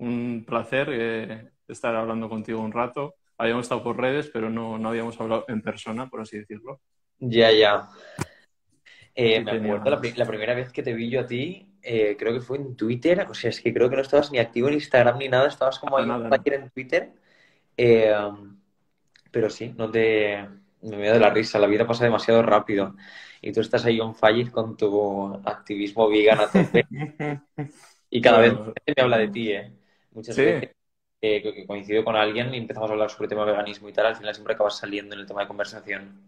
un placer eh, estar hablando contigo un rato. Habíamos estado por redes, pero no, no habíamos hablado en persona, por así decirlo. Ya, ya. Eh, me acuerdo la, la, primera vez que te vi yo a ti, eh, creo que fue en Twitter. O sea, es que creo que no estabas ni activo en Instagram ni nada, estabas como ahí nada, en Twitter. Eh, pero sí, no te. Me da de la risa, la vida pasa demasiado rápido. Y tú estás ahí on fire con tu activismo vegan a tope. y cada vez me habla de ti, ¿eh? Muchas veces que coincido con alguien y empezamos a hablar sobre el tema de veganismo y tal, al final siempre acabas saliendo en el tema de conversación.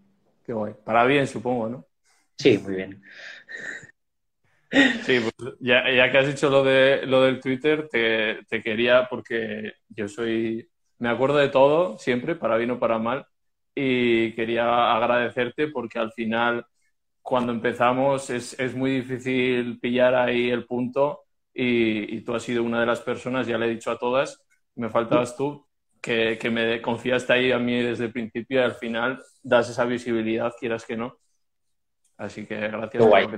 Qué guay. Para bien, supongo, ¿no? Sí, muy bien. Sí, pues ya, ya, que has dicho lo, de, lo del Twitter, te, te, quería, porque yo soy, me acuerdo de todo, siempre, para bien o para mal, y quería agradecerte porque al final, cuando empezamos, es, es muy difícil pillar ahí el punto y, y, tú has sido una de las personas, ya le he dicho a todas, me faltabas tú, que, que me confiaste ahí a mí desde el principio y al final das esa visibilidad, quieras que no. Así que gracias. Guay.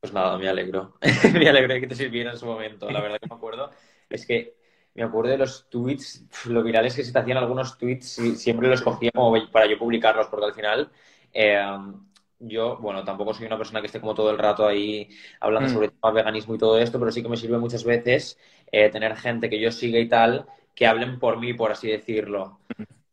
Pues nada, me alegro. me alegro de que te sirviera en su momento. La verdad que me acuerdo es que me acuerdo de los tweets, lo virales que se te hacían algunos tweets y siempre los cogía como para yo publicarlos, porque al final eh, yo, bueno, tampoco soy una persona que esté como todo el rato ahí hablando mm. sobre el veganismo y todo esto, pero sí que me sirve muchas veces eh, tener gente que yo siga y tal, que hablen por mí, por así decirlo.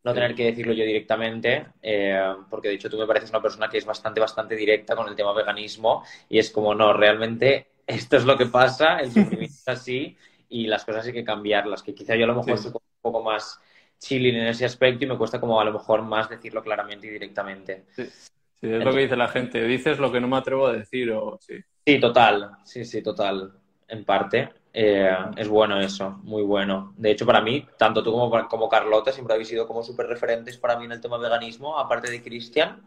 No tener que decirlo yo directamente, eh, porque de hecho tú me pareces una persona que es bastante, bastante directa con el tema veganismo y es como, no, realmente esto es lo que pasa, el sufrimiento es así y las cosas hay que cambiarlas, que quizá yo a lo mejor soy un poco más chilling en ese aspecto y me cuesta como a lo mejor más decirlo claramente y directamente. Sí. Sí, es lo que dice la gente. Dices lo que no me atrevo a decir o sí. Sí, total. Sí, sí, total. En parte. Eh, es bueno eso, muy bueno. De hecho, para mí, tanto tú como, como Carlota siempre habéis sido como súper referentes para mí en el tema veganismo, aparte de Cristian.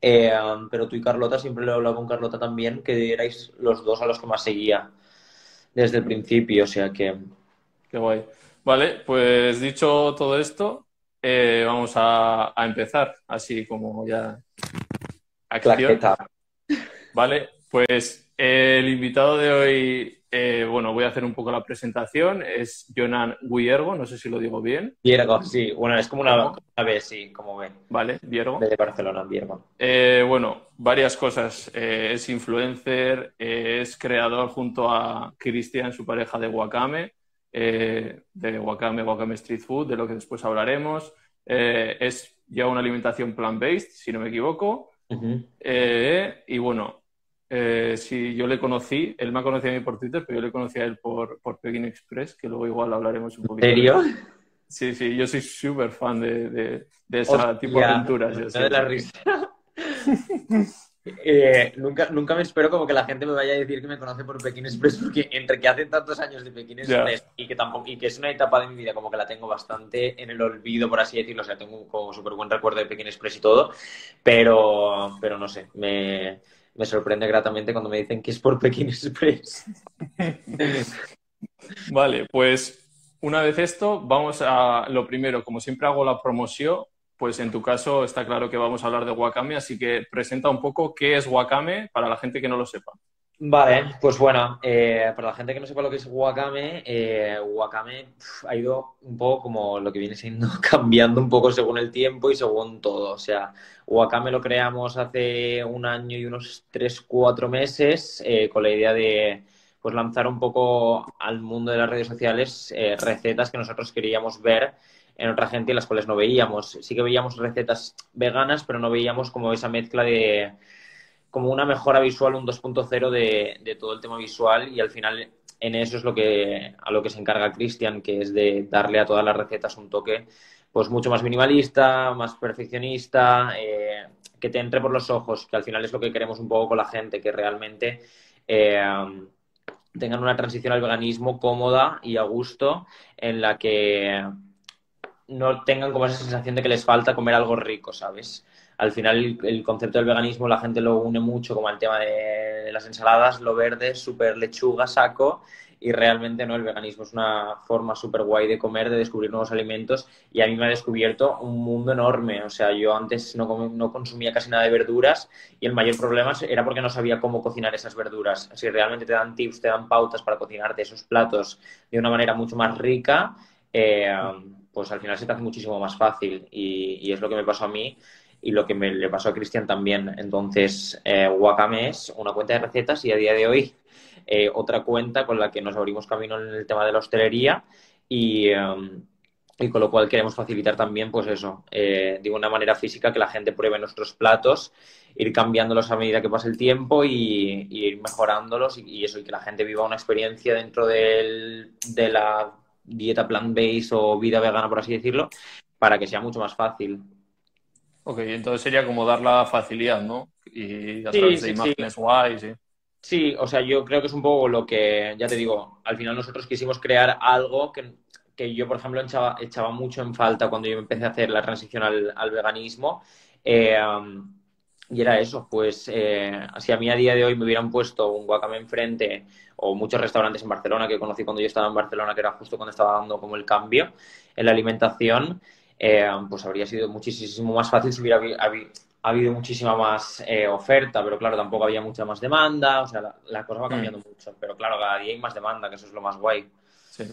Eh, pero tú y Carlota, siempre lo he hablado con Carlota también, que erais los dos a los que más seguía desde el principio, o sea que... Qué guay. Vale, pues dicho todo esto, eh, vamos a, a empezar, así como ya acción. Vale, pues el invitado de hoy, eh, bueno, voy a hacer un poco la presentación, es Jonan Guillergo, no sé si lo digo bien. Viergo, sí, bueno, es como una, vez, sí, como ven. Vale, Viergo. De Barcelona, Viergo. Eh, bueno, varias cosas. Eh, es influencer, es creador junto a Cristian, su pareja de Wakame, de Wakame, Wakame Street Food, de lo que después hablaremos. es ya una alimentación plant-based, si no me equivoco. Eh, y bueno, eh, si yo le conocí, él me ha conocido a mí por Twitter, pero yo le conocí a él por, por Pekin Express, que luego igual hablaremos un poquito. ¿En serio? Sí, sí, yo soy súper fan de, de, de ese tipo de aventuras. Yo de la risa. Eh, nunca, nunca me espero como que la gente me vaya a decir que me conoce por Pekín Express, porque entre que hace tantos años de Pekín Express y que tampoco y que es una etapa de mi vida como que la tengo bastante en el olvido, por así decirlo, o sea, tengo como súper buen recuerdo de Pekín Express y todo, pero, pero no sé, me, me sorprende gratamente cuando me dicen que es por Pekín Express. vale, pues una vez esto, vamos a lo primero, como siempre hago la promoción, pues en tu caso está claro que vamos a hablar de Wakame, así que presenta un poco qué es Wakame para la gente que no lo sepa. Vale, pues bueno, eh, para la gente que no sepa lo que es Wakame, eh, Wakame ha ido un poco como lo que viene siendo cambiando un poco según el tiempo y según todo. O sea, Wakame lo creamos hace un año y unos 3, 4 meses eh, con la idea de pues lanzar un poco al mundo de las redes sociales eh, recetas que nosotros queríamos ver en otra gente y las cuales no veíamos. Sí que veíamos recetas veganas, pero no veíamos como esa mezcla de como una mejora visual, un 2.0 de, de todo el tema visual y al final en eso es lo que a lo que se encarga Cristian, que es de darle a todas las recetas un toque pues mucho más minimalista, más perfeccionista, eh, que te entre por los ojos, que al final es lo que queremos un poco con la gente, que realmente eh, tengan una transición al veganismo cómoda y a gusto, en la que no tengan como esa sensación de que les falta comer algo rico, ¿sabes? al final el, concepto del veganismo la gente lo une mucho como al tema de las ensaladas, lo verde, súper lechuga, saco, y realmente no, el veganismo es una forma súper guay de comer, de descubrir nuevos alimentos y a mí me ha descubierto un mundo enorme. O sea, yo antes no, no consumía casi nada de verduras y el mayor problema era porque no sabía cómo cocinar esas verduras. Si realmente te dan tips, te dan pautas para cocinarte esos platos de una manera mucho más rica, eh, pues al final se te hace muchísimo más fácil y, es lo que me pasó a mí y lo que me le pasó a Cristian también. Entonces, eh, Wakame es una cuenta de recetas y a día de hoy eh, otra cuenta con la que nos abrimos camino en el tema de la hostelería y, em, y con lo cual queremos facilitar también, pues eso, eh, de una manera física que la gente pruebe nuestros platos, ir cambiándolos a medida que pasa el tiempo y, ir mejorándolos y, eso, y que la gente viva una experiencia dentro de la dieta plant-based o vida vegana, por así decirlo, para que sea mucho más fácil. Ok, entonces sería como dar la facilidad, ¿no? Y a través de imágenes guays, sí. Sí, o sea, yo creo que es un poco lo que, ya te digo, al final nosotros quisimos crear algo que, que yo, por ejemplo, echaba, echaba, mucho en falta cuando yo empecé a hacer la transición al, al veganismo. Eh, y era eso, pues eh, si a mí a día de hoy me hubieran puesto un guacamole enfrente o muchos restaurantes en Barcelona que conocí cuando yo estaba en Barcelona, que era justo cuando estaba dando como el cambio en la alimentación, eh, pues habría sido muchísimo más fácil si hubiera ha habido muchísima más eh, oferta, pero claro, tampoco había mucha más demanda, o sea, la, cosa va cambiando mm. mucho, pero claro, cada día hay más demanda, que eso es lo más guay. Sí.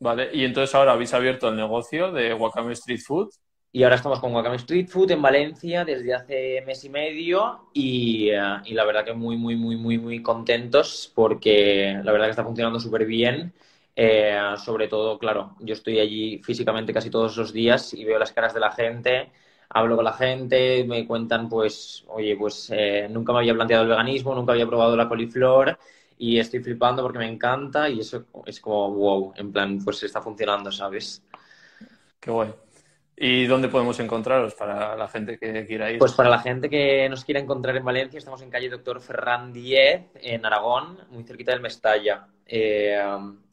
Vale, y entonces ahora habéis abierto el negocio de Wakame Street Food. Y ahora estamos con Wakame Street Food en Valencia desde hace mes y medio y, eh, y la verdad que muy, muy, muy, muy, muy contentos porque la verdad que está funcionando súper bien. Eh, sobre todo, claro, yo estoy allí físicamente casi todos los días y veo las caras de la gente hablo con la gente, me cuentan, pues, oye, pues eh, nunca me había planteado el veganismo, nunca había probado la coliflor y estoy flipando porque me encanta y eso es como, wow, en plan, pues está funcionando, ¿sabes? Qué guay. ¿Y dónde podemos encontraros para la gente que quiera ir? Pues para la gente que nos quiera encontrar en Valencia, estamos en calle Doctor Ferran 10, en Aragón, muy cerquita del Mestalla. Eh,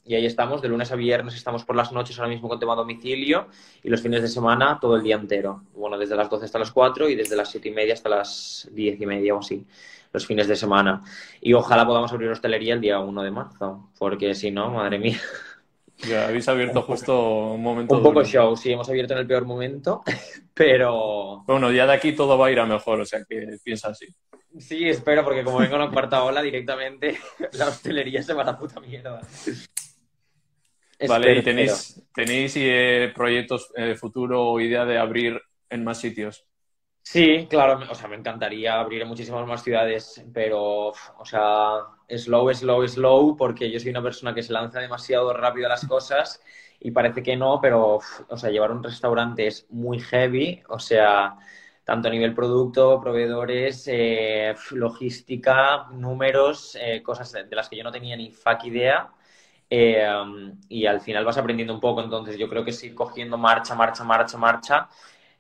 y ahí estamos, de lunes a viernes estamos por las noches ahora mismo con tema domicilio y los fines de semana todo el día entero. Bueno, desde las 12 hasta las 4 y desde las 7 y media hasta las 10 y media o así, los fines de semana. Y ojalá podamos abrir hostelería el día 1 de marzo, porque si no, madre mía. Ya habéis abierto justo un momento. Un poco show, sí, hemos abierto en el peor momento, pero. Bueno, ya de aquí todo va a ir a mejor, o sea que piensa así. Sí, espero, porque como vengo a la cuarta ola, directamente la hostelería se va a la puta mierda. Vale, ¿y tenéis, tenéis eh, proyectos eh, futuro o idea de abrir en más sitios? Sí, claro, o sea, me encantaría abrir en muchísimas más ciudades, pero, o sea, slow, slow, slow, porque yo soy una persona que se lanza demasiado rápido a las cosas y parece que no, pero, o sea, llevar un restaurante es muy heavy, o sea, tanto a nivel producto, proveedores, eh, logística, números, eh, cosas de las que yo no tenía ni fuck idea. Eh, y al final vas aprendiendo un poco, entonces yo creo que sí, cogiendo marcha, marcha, marcha, marcha,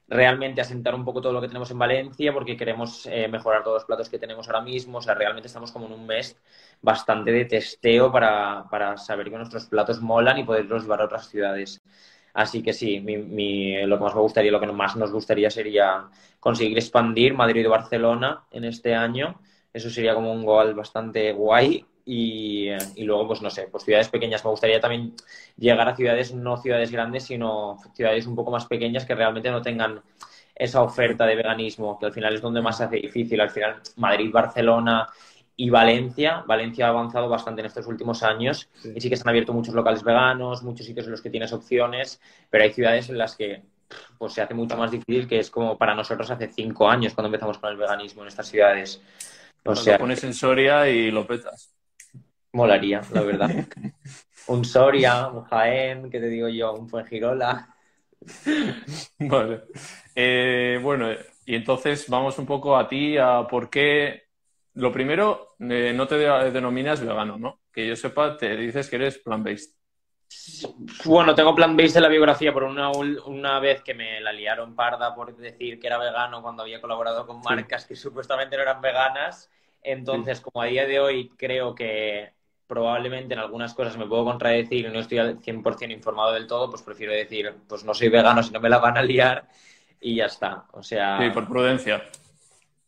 realmente asentar un poco todo lo que tenemos en Valencia porque queremos eh, mejorar todos los platos que tenemos ahora mismo, o sea, realmente estamos como en un mes bastante de testeo para, para saber que nuestros platos molan y poderlos llevar a otras ciudades. Así que sí, mi, lo que más me gustaría, lo que más nos gustaría sería conseguir expandir Madrid y Barcelona en este año. Eso sería como un gol bastante guay y, luego, pues no sé, pues ciudades pequeñas. Me gustaría también llegar a ciudades, no ciudades grandes, sino ciudades un poco más pequeñas que realmente no tengan esa oferta de veganismo, que al final es donde más se hace difícil. Al final, Madrid, Barcelona y Valencia. Valencia ha avanzado bastante en estos últimos años y sí que se han abierto muchos locales veganos, muchos sitios en los que tienes opciones, pero hay ciudades en las que pues se hace mucho más difícil, que es como para nosotros hace cinco años cuando empezamos con el veganismo en estas ciudades. O sea, lo pones en Soria y lo petas. Molaría, la verdad. un Soria, un Jaén, ¿qué te digo yo? Un Fuengirola. vale. Eh, bueno, y entonces vamos un poco a ti, a por qué. Lo primero, eh, no te denominas vegano, ¿no? Que yo sepa, te dices que eres plant-based. Bueno, tengo plant-based en la biografía por una, una vez que me la liaron parda por decir que era vegano cuando había colaborado con marcas que supuestamente no eran veganas. Entonces, como a día de hoy creo que probablemente en algunas cosas me puedo contradecir y no estoy al 100% informado del todo, pues prefiero decir, pues no soy vegano si no me la van a liar. y ya está. O sea. Sí, por prudencia.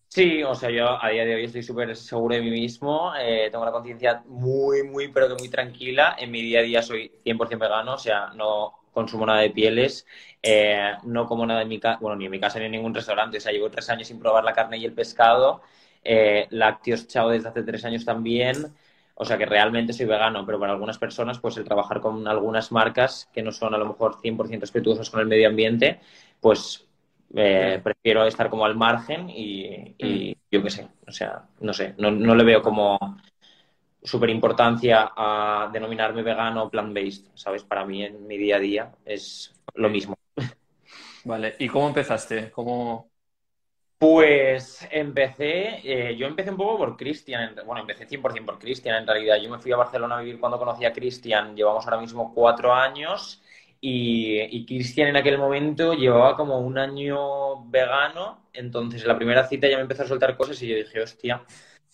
Sí, o sea, yo a día de hoy estoy súper seguro de mí mismo, eh, tengo la conciencia muy, muy, pero que muy tranquila. En mi día a día soy 100% vegano, o sea, no consumo nada de pieles, eh, no como nada en mi casa, bueno, ni en mi casa ni en ningún restaurante, o sea, llevo tres años sin probar la carne y el pescado, eh, lácteos chao desde hace tres años también, o sea que realmente soy vegano, pero para algunas personas, pues el trabajar con algunas marcas que no son a lo mejor 100% respetuosas con el medio ambiente, pues eh, prefiero estar como al margen y, y mm. yo qué sé, o sea, no sé, no, no le veo como súper importancia a denominarme vegano o plant-based, ¿sabes? Para mí en mi día a día es lo mismo. Vale, ¿y cómo empezaste? ¿Cómo... Pues empecé, eh, yo empecé un poco por Cristian, bueno, empecé 100% por Cristian en realidad. Yo me fui a Barcelona a vivir cuando conocí a Cristian, llevamos ahora mismo cuatro años y, Cristian en aquel momento llevaba como un año vegano, entonces en la primera cita ya me empezó a soltar cosas y yo dije, hostia,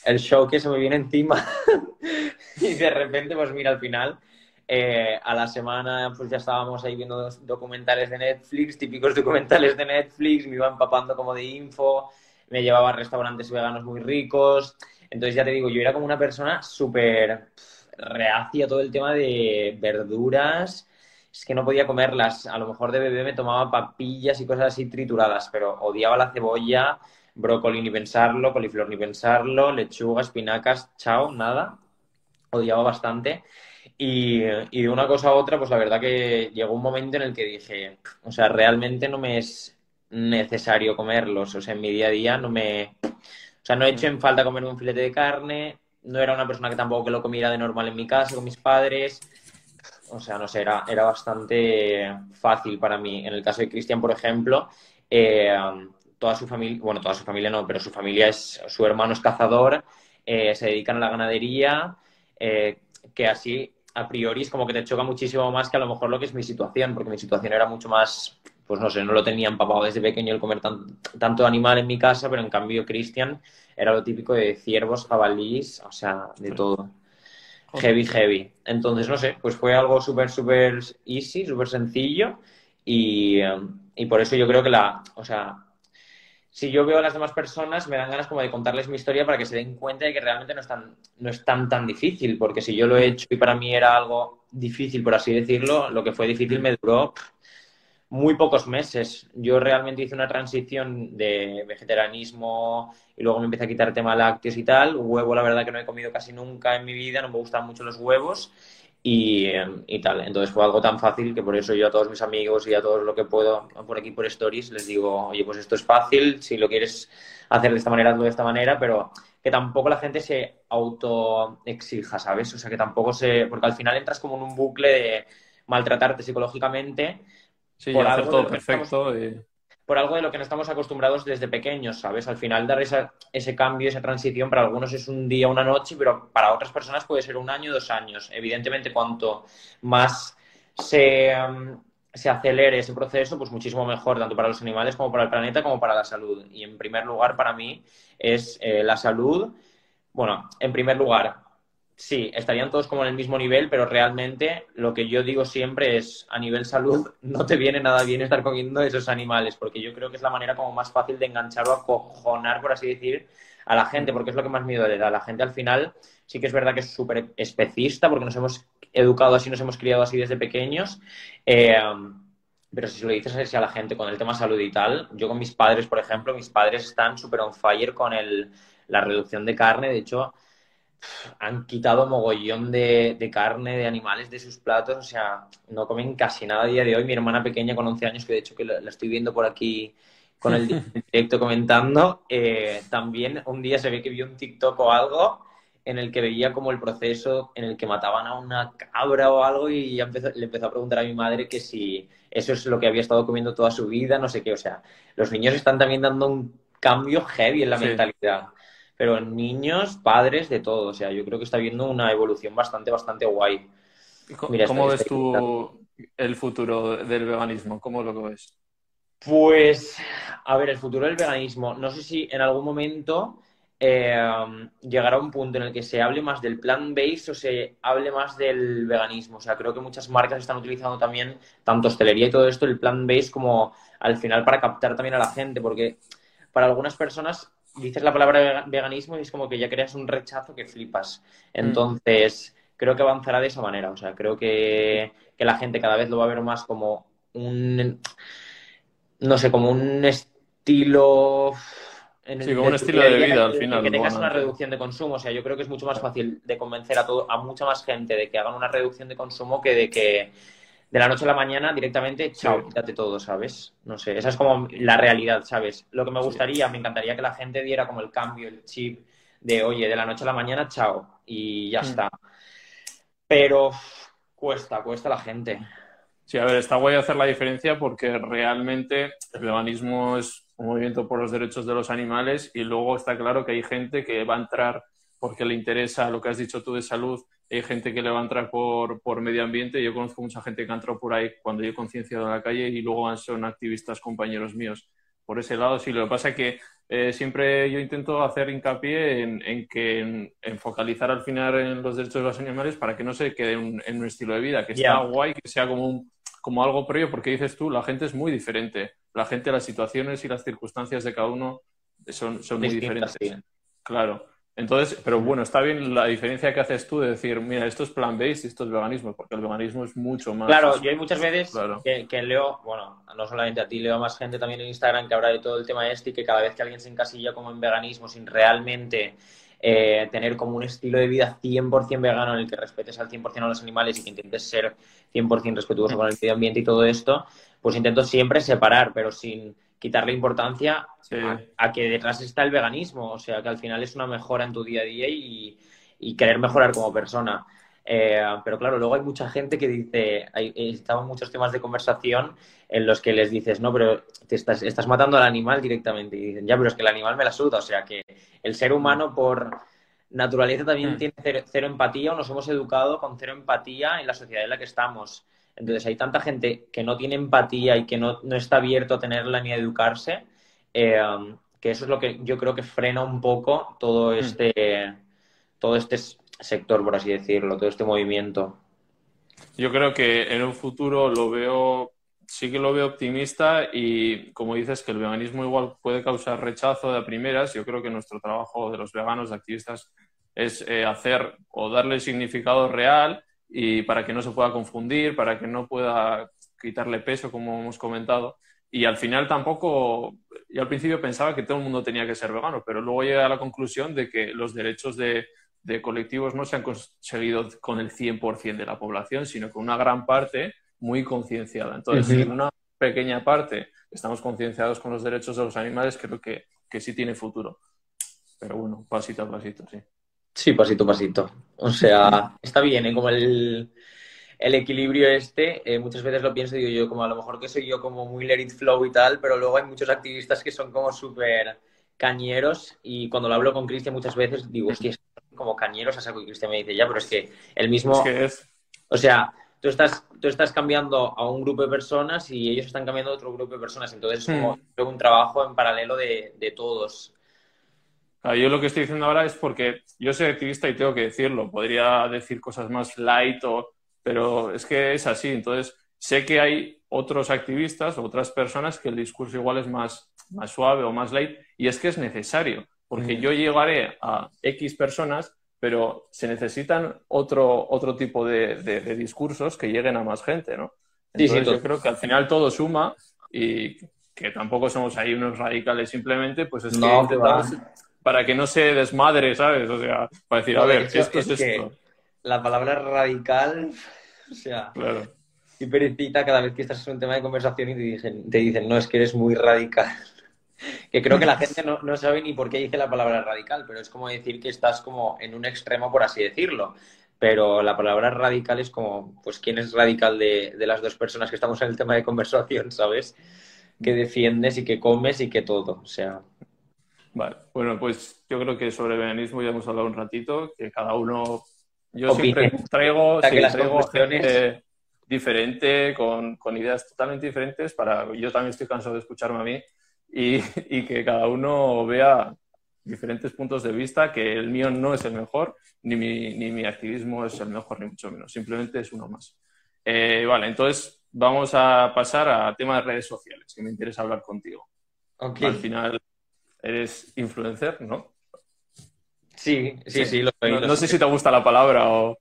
el show que se me viene encima. y de repente, pues mira, al final, eh, a la semana, pues ya estábamos ahí viendo documentales de Netflix, típicos documentales de Netflix, me iba empapando como de info, me llevaba a restaurantes veganos muy ricos. Entonces, ya te digo, yo era como una persona súper reacia todo el tema de verduras es que no podía comerlas. A lo mejor de bebé me tomaba papillas y cosas así trituradas, pero odiaba la cebolla, brócoli ni pensarlo, coliflor ni pensarlo, lechuga, espinacas, chao, nada. Odiaba bastante. Y, de una cosa a otra, pues la verdad que llegó un momento en el que dije, o sea, realmente no me es necesario comerlos. O sea, en mi día a día no me... O sea, no he hecho en falta comer un filete de carne, no era una persona que tampoco que lo comiera de normal en mi casa con mis padres o sea, no sé, era, era bastante fácil para mí. En el caso de Cristian, por ejemplo, eh, toda su familia, bueno, toda su familia no, pero su familia es, su hermano es cazador, eh, se dedican a la ganadería, eh, que así a priori es como que te choca muchísimo más que a lo mejor lo que es mi situación, porque mi situación era mucho más, pues no sé, no lo tenía empapado desde pequeño el comer tanto animal en mi casa, pero en cambio Cristian era lo típico de ciervos, jabalís, o sea, de todo. Heavy, heavy. Entonces, no sé, pues fue algo súper, súper easy, súper sencillo y, um, y, por eso yo creo que la, o sea, si yo veo a las demás personas, me dan ganas como de contarles mi historia para que se den cuenta de que realmente no es tan, no es tan, tan difícil, porque si yo lo he hecho y para mí era algo difícil, por así decirlo, lo que fue difícil me duró muy pocos meses. Yo realmente hice una transición de vegetarianismo y luego me empecé a quitar tema lácteos y tal. Huevo, la verdad que no he comido casi nunca en mi vida, no me gustan mucho los huevos y, y, tal. Entonces fue algo tan fácil que por eso yo a todos mis amigos y a todos lo que puedo por aquí por stories les digo, oye, pues esto es fácil, si lo quieres hacer de esta manera, hazlo de esta manera, pero que tampoco la gente se autoexija, ¿sabes? O sea, que tampoco se... Porque al final entras como en un bucle de maltratarte psicológicamente Sí, por algo todo perfecto. Por algo de lo que no estamos acostumbrados desde pequeños, ¿sabes? Al final dar ese cambio, esa transición, para algunos es un día, una noche, pero para otras personas puede ser un año, dos años. Evidentemente, cuanto más se, mm, se acelere ese proceso, pues muchísimo mejor, tanto para los animales como para el planeta, como para la salud. Y en primer lugar, para mí, es eh, la salud. Bueno, en primer lugar, sí, estarían todos como en el mismo nivel, pero realmente lo que yo digo siempre es, a nivel salud, no te viene nada bien estar comiendo esos animales, porque yo creo que es la manera como más fácil de enganchar o acojonar, por así decir, a la gente, porque es lo que más miedo le da. La gente al final sí que es verdad que es súper especista, porque nos hemos educado así, nos hemos criado así desde pequeños. Eh, pero si se lo dices a la gente con el tema salud y tal, yo con mis padres, por ejemplo, mis padres están súper on fire con la reducción de carne. De hecho, han quitado mogollón de, carne de animales de sus platos, o sea, no comen casi nada a día de hoy. Mi hermana pequeña con 11 años, que de hecho que la, estoy viendo por aquí con el directo comentando, eh, también un día se ve que vio un TikTok o algo en el que veía como el proceso en el que mataban a una cabra o algo y ya le empezó a preguntar a mi madre que si eso es lo que había estado comiendo toda su vida, no sé qué, o sea, los niños están también dando un cambio heavy en la mentalidad pero niños, padres, de todo. O sea, yo creo que está viendo una evolución bastante, bastante guay. ¿Cómo, ves tú el futuro del veganismo? ¿Cómo lo ves? Pues, a ver, el futuro del veganismo. No sé si en algún momento eh, llegará a un punto en el que se hable más del plant-based o se hable más del veganismo. O sea, creo que muchas marcas están utilizando también, tanto hostelería y todo esto, el plant-based como al final para captar también a la gente, porque para algunas personas dices la palabra veganismo y es como que ya creas un rechazo que flipas. Mm. Entonces, creo que avanzará de esa manera. O sea, creo que, que la gente cada vez lo va a ver más como un, no sé, como un estilo sí, como un estilo de vida al final. Que tengas una reducción de consumo. O sea, yo creo que es mucho más fácil de convencer a, todo, a mucha más gente de que hagan una reducción de consumo que de que de la noche a la mañana directamente, chao, quítate todo, ¿sabes? No sé, esa es como la realidad, ¿sabes? Lo que me gustaría, me encantaría que la gente diera como el cambio, el chip de, oye, de la noche a la mañana, chao, y ya mm. está. Pero cuesta, cuesta la gente. Sí, a ver, está guay hacer la diferencia porque realmente el veganismo es un movimiento por los derechos de los animales y luego está claro que hay gente que va a entrar porque le interesa lo que has dicho tú de salud, hay gente que le va a entrar por, por medio ambiente. Yo conozco mucha gente que ha entrado por ahí cuando yo he concienciado la calle y luego son activistas compañeros míos. Por ese lado, sí, lo que pasa es que eh, siempre yo intento hacer hincapié en, que en, focalizar al final en los derechos de los animales para que no se quede en un estilo de vida, que sea guay, que sea como un, como algo previo, porque dices tú, la gente es muy diferente. La gente, las situaciones y las circunstancias de cada uno son, son muy diferentes. Claro. Entonces, pero bueno, está bien la diferencia que haces tú de decir, mira, esto es plant-based y esto es veganismo, porque el veganismo es mucho más. Claro, yo hay muchas veces que, leo, bueno, no solamente a ti, leo a más gente también en Instagram que habla de todo el tema este y que cada vez que alguien se encasilla como en veganismo sin realmente eh, tener como un estilo de vida 100% vegano en el que respetes al 100% a los animales y que intentes ser 100% respetuoso con el medio ambiente y todo esto, pues intento siempre separar, pero sin quitarle importancia a, que detrás está el veganismo, o sea, que al final es una mejora en tu día a día y, querer mejorar como persona. Eh, pero claro, luego hay mucha gente que dice, hay, estaban muchos temas de conversación en los que les dices, no, pero te estás, estás matando al animal directamente. Y dicen, ya, pero es que el animal me la suda. O sea, que el ser humano por naturaleza también mm. tiene cero, empatía o nos hemos educado con cero empatía en la sociedad en la que estamos. Entonces hay tanta gente que no tiene empatía y que no, está abierto a tenerla ni a educarse, eh, que eso es lo que yo creo que frena un poco todo mm. este, todo este sector, por así decirlo, todo este movimiento. Yo creo que en un futuro lo veo, sí que lo veo optimista y como dices que el veganismo igual puede causar rechazo de primeras, yo creo que nuestro trabajo de los veganos, de activistas, es eh, hacer o darle significado real y para que no se pueda confundir, para que no pueda quitarle peso, como hemos comentado. Y al final tampoco, yo al principio pensaba que todo el mundo tenía que ser vegano, pero luego llegué a la conclusión de que los derechos de, de colectivos no se han conseguido con el 100% de la población, sino con una gran parte muy concienciada. Entonces, en una pequeña parte estamos concienciados con los derechos de los animales, creo que, que sí tiene futuro. Pero bueno, pasito a pasito, sí. Sí, pasito a pasito. O sea, está bien, ¿eh? Como el, equilibrio este, eh, muchas veces lo pienso y digo yo, como a lo mejor que soy yo como muy let it flow y tal, pero luego hay muchos activistas que son como súper cañeros y cuando lo hablo con Cristian muchas veces digo, es que como cañeros a saco y Cristian me dice, ya, pero es que el mismo... Es O sea, tú estás, tú estás cambiando a un grupo de personas y ellos están cambiando a otro grupo de personas, entonces es como hmm. un trabajo en paralelo de, de todos. Yo lo que estoy diciendo ahora es porque yo soy activista y tengo que decirlo. Podría decir cosas más light, o, pero es que es así. Entonces, sé que hay otros activistas otras personas que el discurso igual es más, más suave o más light y es que es necesario, porque yo llegaré a X personas, pero se necesitan otro, otro tipo de, de, discursos que lleguen a más gente, ¿no? Entonces, yo creo que al final todo suma y que tampoco somos ahí unos radicales simplemente, pues es que para que no se desmadre, ¿sabes? O sea, para decir, a ver, esto es, esto. La palabra radical, o sea, claro. hipercita cada vez que estás en un tema de conversación y te dicen, te dicen, no, es que eres muy radical. que creo que la gente no, no, sabe ni por qué dice la palabra radical, pero es como decir que estás como en un extremo, por así decirlo. Pero la palabra radical es como, pues, ¿quién es radical de, de las dos personas que estamos en el tema de conversación, ¿sabes? Que defiendes y que comes y que todo. O sea, Vale, bueno, pues yo creo que sobre veganismo ya hemos hablado un ratito, que cada uno, yo siempre traigo, gente diferente, con, con, ideas totalmente diferentes, para, yo también estoy cansado de escucharme a mí y, y que cada uno vea diferentes puntos de vista, que el mío no es el mejor, ni mi, ni mi activismo es el mejor, ni mucho menos. Simplemente es uno más. Eh, vale, entonces vamos a pasar a tema de redes sociales, que me interesa hablar contigo. Al final eres influencer, ¿no? Sí, sí, sí. no, sé si te gusta la palabra o...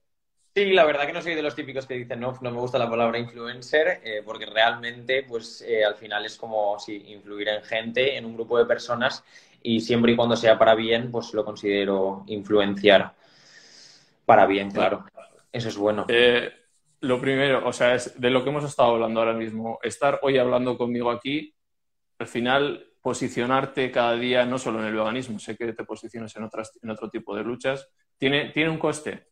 Sí, la verdad que no soy de los típicos que dicen no, no me gusta la palabra influencer, eh, porque realmente, pues eh, al final es como si influir en gente, en un grupo de personas, y siempre y cuando sea para bien, pues lo considero influenciar para bien, claro. Eso es bueno. Eh, lo primero, o sea, es de lo que hemos estado hablando ahora mismo, estar hoy hablando conmigo aquí, al final posicionarte cada día, no solo en el veganismo, sé que te posicionas en, otras, en otro tipo de luchas, ¿tiene, ¿tiene un coste?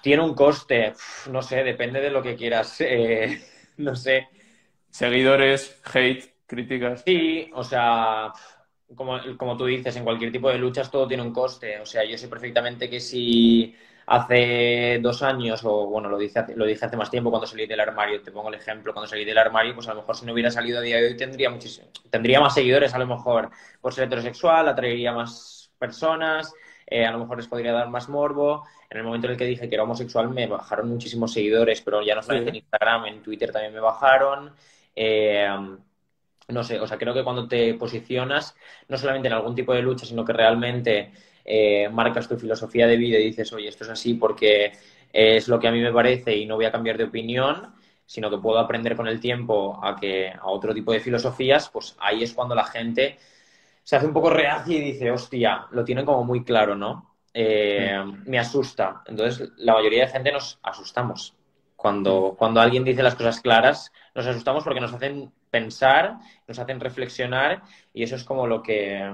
Tiene un coste, no sé, depende de lo que quieras, eh, no sé. Seguidores, hate, críticas. Sí, o sea, como, como tú dices, en cualquier tipo de luchas todo tiene un coste. O sea, yo sé perfectamente que si hace dos años, o bueno, lo dije, lo dije hace más tiempo cuando salí del armario, te pongo el ejemplo, cuando salí del armario, pues a lo mejor si no hubiera salido a día de hoy tendría muchísimo, tendría más seguidores a lo mejor por ser heterosexual, atraería más personas, eh, a lo mejor les podría dar más morbo. En el momento en el que dije que era homosexual me bajaron muchísimos seguidores, pero ya no solamente en Instagram, en Twitter también me bajaron. Eh, no sé, o sea, creo que cuando te posicionas, no solamente en algún tipo de lucha, sino que realmente eh, marcas tu filosofía de vida y dices, oye, esto es así porque es lo que a mí me parece y no voy a cambiar de opinión, sino que puedo aprender con el tiempo a, que, a otro tipo de filosofías, pues ahí es cuando la gente se hace un poco reacia y dice, hostia, lo tienen como muy claro, ¿no? Eh, me asusta. Entonces, la mayoría de gente nos asustamos. Cuando, cuando alguien dice las cosas claras, nos asustamos porque nos hacen pensar, nos hacen reflexionar y eso es como lo que,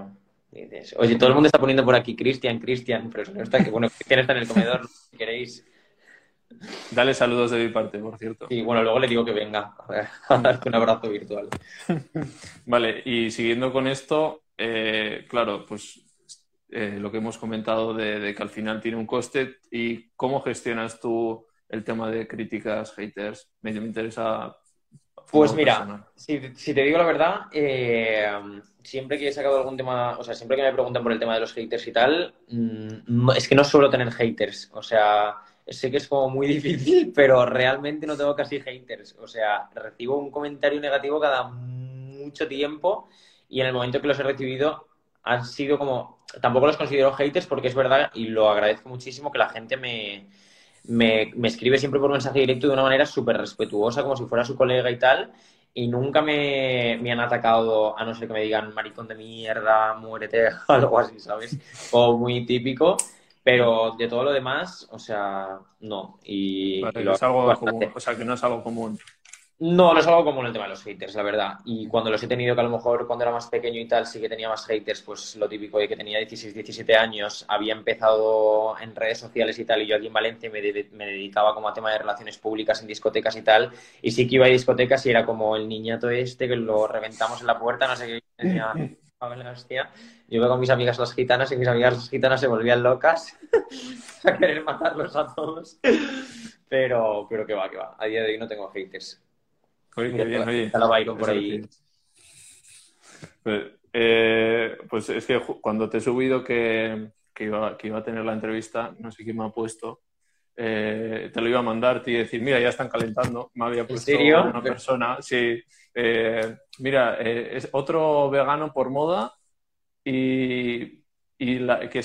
oye, todo el mundo está poniendo por aquí Cristian, Cristian, pero no está, que bueno, Cristian está en el comedor, si queréis. Dale saludos de mi parte, por cierto. Y bueno, luego le digo que venga a darte un abrazo virtual. vale, y siguiendo con esto, eh, claro, pues eh, lo que hemos comentado de, que al final tiene un coste y cómo gestionas tú el tema de críticas, haters. Me, me interesa pues mira, si, te digo la verdad, eh, siempre que he sacado algún tema, o sea, siempre que me preguntan por el tema de los haters y tal, mm, es que no suelo tener haters. O sea, sé que es como muy difícil, pero realmente no tengo casi haters. O sea, recibo un comentario negativo cada mucho tiempo y en el momento que los he recibido han sido como, tampoco los considero haters porque es verdad y lo agradezco muchísimo que la gente me me, escribe siempre por mensaje directo de una manera súper respetuosa, como si fuera su colega y tal, y nunca me, han atacado, a no ser que me digan maricón de mierda, muérete, algo así, ¿sabes? O muy típico, pero de todo lo demás, o sea, no. Y, es algo común, o sea, que no es algo común. No, no es algo como el tema de los haters, la verdad. Y cuando los he tenido, que a lo mejor cuando era más pequeño y tal, sí que tenía más haters, pues lo típico de que tenía 16, 17 años, había empezado en redes sociales y tal, y yo aquí en Valencia me, me dedicaba como a tema de relaciones públicas en discotecas y tal, y sí que iba a discotecas y era como el niñato este que lo reventamos en la puerta, no sé qué tenía. Yo iba con mis amigas las gitanas y mis amigas las gitanas se volvían locas a querer matarlos a todos. Pero, pero que va, que va. A día de hoy no tengo haters. Pues, eh, pues, es que cuando te he subido que, iba, que iba a tener la entrevista, no sé quién me ha puesto, eh, te lo iba a mandar y decir, mira, ya están calentando. Me había puesto una persona, sí. Eh, mira, es otro vegano por moda y, que,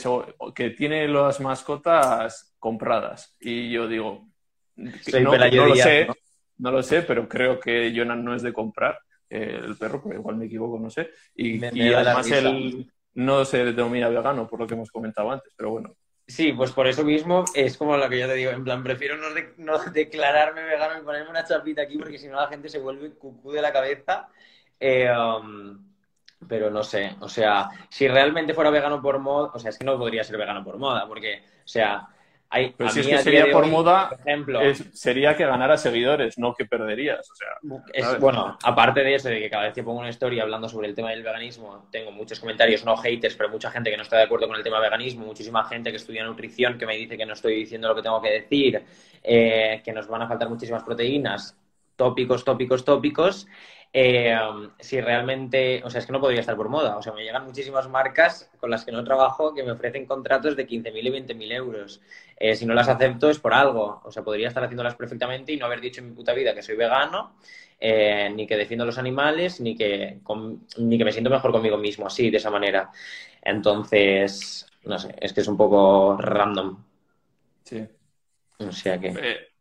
que tiene las mascotas compradas. Y yo digo, no, lo sé, no lo sé, pero creo que Jonan no es de comprar eh, el perro, pero igual me equivoco, no sé. Y, además él no se denomina vegano, por lo que hemos comentado antes, pero bueno. Sí, pues por eso mismo es como lo que yo te digo, en plan, prefiero no, declararme vegano y ponerme una chapita aquí porque si no la gente se vuelve cucú de la cabeza. Eh, um, pero no sé, o sea, si realmente fuera vegano por moda, o sea, es que no podría ser vegano por moda, porque, o sea, pero si es que sería por moda, ejemplo, sería que ganara seguidores, no que perderías. O sea, bueno, aparte de eso, de que cada vez que pongo una historia hablando sobre el tema del veganismo, tengo muchos comentarios, no haters, pero mucha gente que no está de acuerdo con el tema veganismo, muchísima gente que estudia nutrición que me dice que no estoy diciendo lo que tengo que decir, eh, que nos van a faltar muchísimas proteínas. tópicos, tópicos, tópicos, eh, si realmente, o sea, es que no podría estar por moda. O sea, me llegan muchísimas marcas con las que no trabajo que me ofrecen contratos de 15.000 y 20.000 euros. Eh, si no las acepto es por algo. O sea, podría estar haciéndolas perfectamente y no haber dicho en mi puta vida que soy vegano, eh, ni que defiendo los animales, ni que, ni que me siento mejor conmigo mismo, así, de esa manera. Entonces, no sé, es que es un poco random. Sí. O sea que...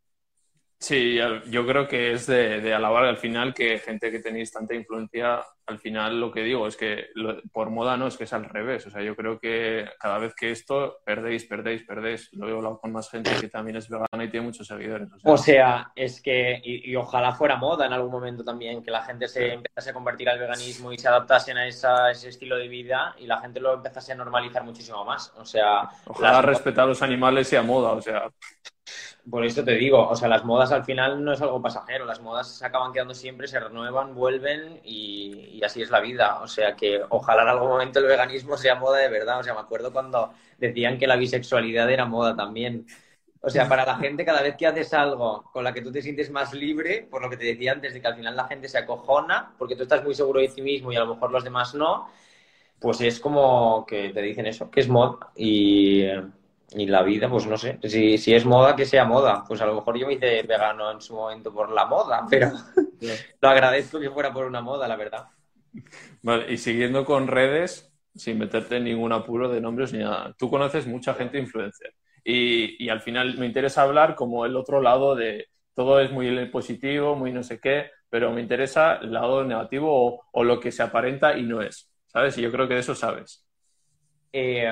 Sí, yo creo que es de, alabar al final que gente que tenéis tanta influencia, al final lo que digo es que por moda no, es que es al revés. O sea, yo creo que cada vez que esto perdéis, perdéis, perdéis. Lo he hablado con más gente que también es vegana y tiene muchos seguidores. O sea, es que, y, ojalá fuera moda en algún momento también, que la gente se empezase a convertir al veganismo y se adaptasen a, ese estilo de vida y la gente lo empezase a normalizar muchísimo más. O sea, ojalá respetar a los animales sea moda, o sea. Por eso te digo, o sea, las modas al final no es algo pasajero, las modas se acaban quedando siempre, se renuevan, vuelven y, así es la vida. O sea que ojalá en algún momento el veganismo sea moda de verdad. O sea, me acuerdo cuando decían que la bisexualidad era moda también. O sea, para la gente, cada vez que haces algo con la que tú te sientes más libre, por lo que te decía antes, de que al final la gente se acojona, porque tú estás muy seguro de ti mismo y a lo mejor los demás no, pues es como que te dicen eso, que es moda. Y y la vida, pues no sé, si, si es moda, que sea moda. Pues a lo mejor yo me hice vegano en su momento por la moda, pero lo agradezco que fuera por una moda, la verdad. Vale, y siguiendo con redes, sin meterte en ningún apuro de nombres ni nada, tú conoces mucha gente influencer. Y, y al final me interesa hablar como el otro lado de todo es muy positivo, muy no sé qué, pero me interesa el lado negativo o, o lo que se aparenta y no es, ¿sabes? Y yo creo que de eso sabes. Eh,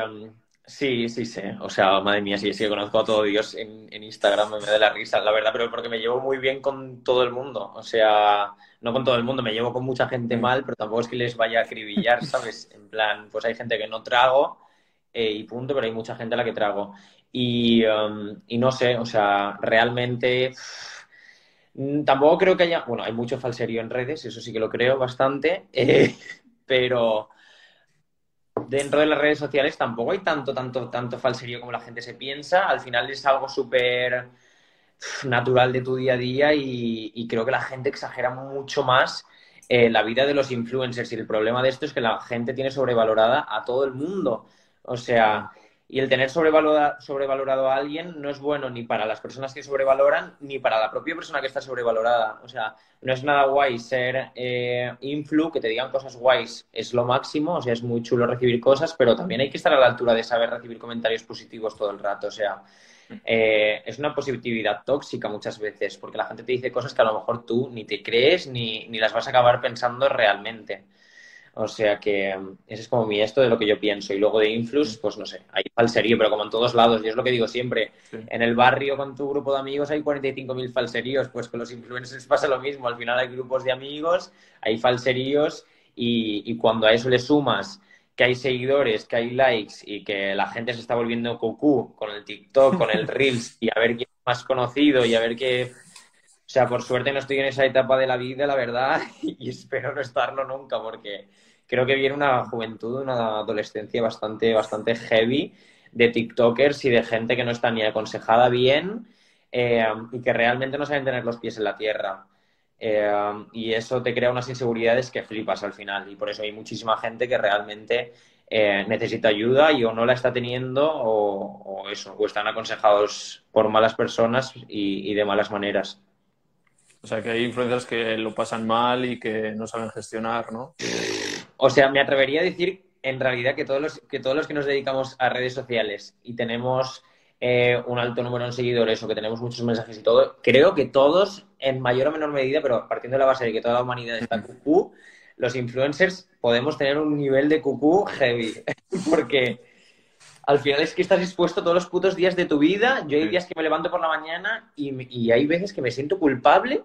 Sí, sí, sí. O sea, madre mía, sí, sí, conozco a todo Dios en, Instagram, me da la risa, la verdad, pero porque me llevo muy bien con todo el mundo. O sea, no con todo el mundo, me llevo con mucha gente mm. mal, pero tampoco es que les vaya a acribillar, ¿sabes? En plan, pues hay gente que no trago eh, y punto, pero hay mucha gente a la que trago. Y, um, y no sé, o sea, realmente tampoco creo que haya, bueno, hay mucho falserío en redes, eso sí que lo creo bastante, eh, pero dentro de las redes sociales tampoco hay tanto, tanto, tanto falserío como la gente se piensa. Al final es algo súper natural de tu día a día y, creo que la gente exagera mucho más eh, la vida de los influencers. Y el problema de esto es que la gente tiene sobrevalorada a todo el mundo. O sea, y el tener sobrevalorado a alguien no es bueno ni para las personas que sobrevaloran ni para la propia persona que está sobrevalorada. O sea, no es nada guay ser eh, influ, que te digan cosas guays, es lo máximo. O sea, es muy chulo recibir cosas, pero también hay que estar a la altura de saber recibir comentarios positivos todo el rato. O sea, eh, es una positividad tóxica muchas veces, porque la gente te dice cosas que a lo mejor tú ni te crees ni, ni las vas a acabar pensando realmente. O sea que mm, ese es como mi esto de lo que yo pienso. Y luego de Influx, pues no sé, hay falserío, pero como en todos lados. Y es lo que digo siempre. En el barrio con tu grupo de amigos hay 45.000 falseríos. Pues con los influencers pasa lo mismo. Al final hay grupos de amigos, hay falseríos. Y, cuando a eso le sumas que hay seguidores, que hay likes y que la gente se está volviendo cucú con el TikTok, con el Reels y a ver quién es más conocido y a ver qué... O sea, por suerte no estoy en esa etapa de la vida, la verdad, y espero no estarlo nunca porque creo que viene una juventud, una adolescencia bastante, bastante heavy de TikTokers y de gente que no está ni aconsejada bien eh, y que realmente no saben tener los pies en la tierra. Eh, y eso te crea unas inseguridades que flipas al final. Y por eso hay muchísima gente que realmente eh, necesita ayuda y o no la está teniendo o, eso, o están aconsejados por malas personas y de malas maneras. O sea, que hay influencers que lo pasan mal y que no saben gestionar, ¿no? O sea, me atrevería a decir en realidad que todos los que, todos los que nos dedicamos a redes sociales y tenemos eh, un alto número de seguidores o que tenemos muchos mensajes y todo, creo que todos, en mayor o menor medida, pero partiendo de la base de que toda la humanidad está cucú, los influencers podemos tener un nivel de cucú heavy. Porque al final es que estás expuesto todos los putos días de tu vida. Yo hay días que me levanto por la mañana y, hay veces que me siento culpable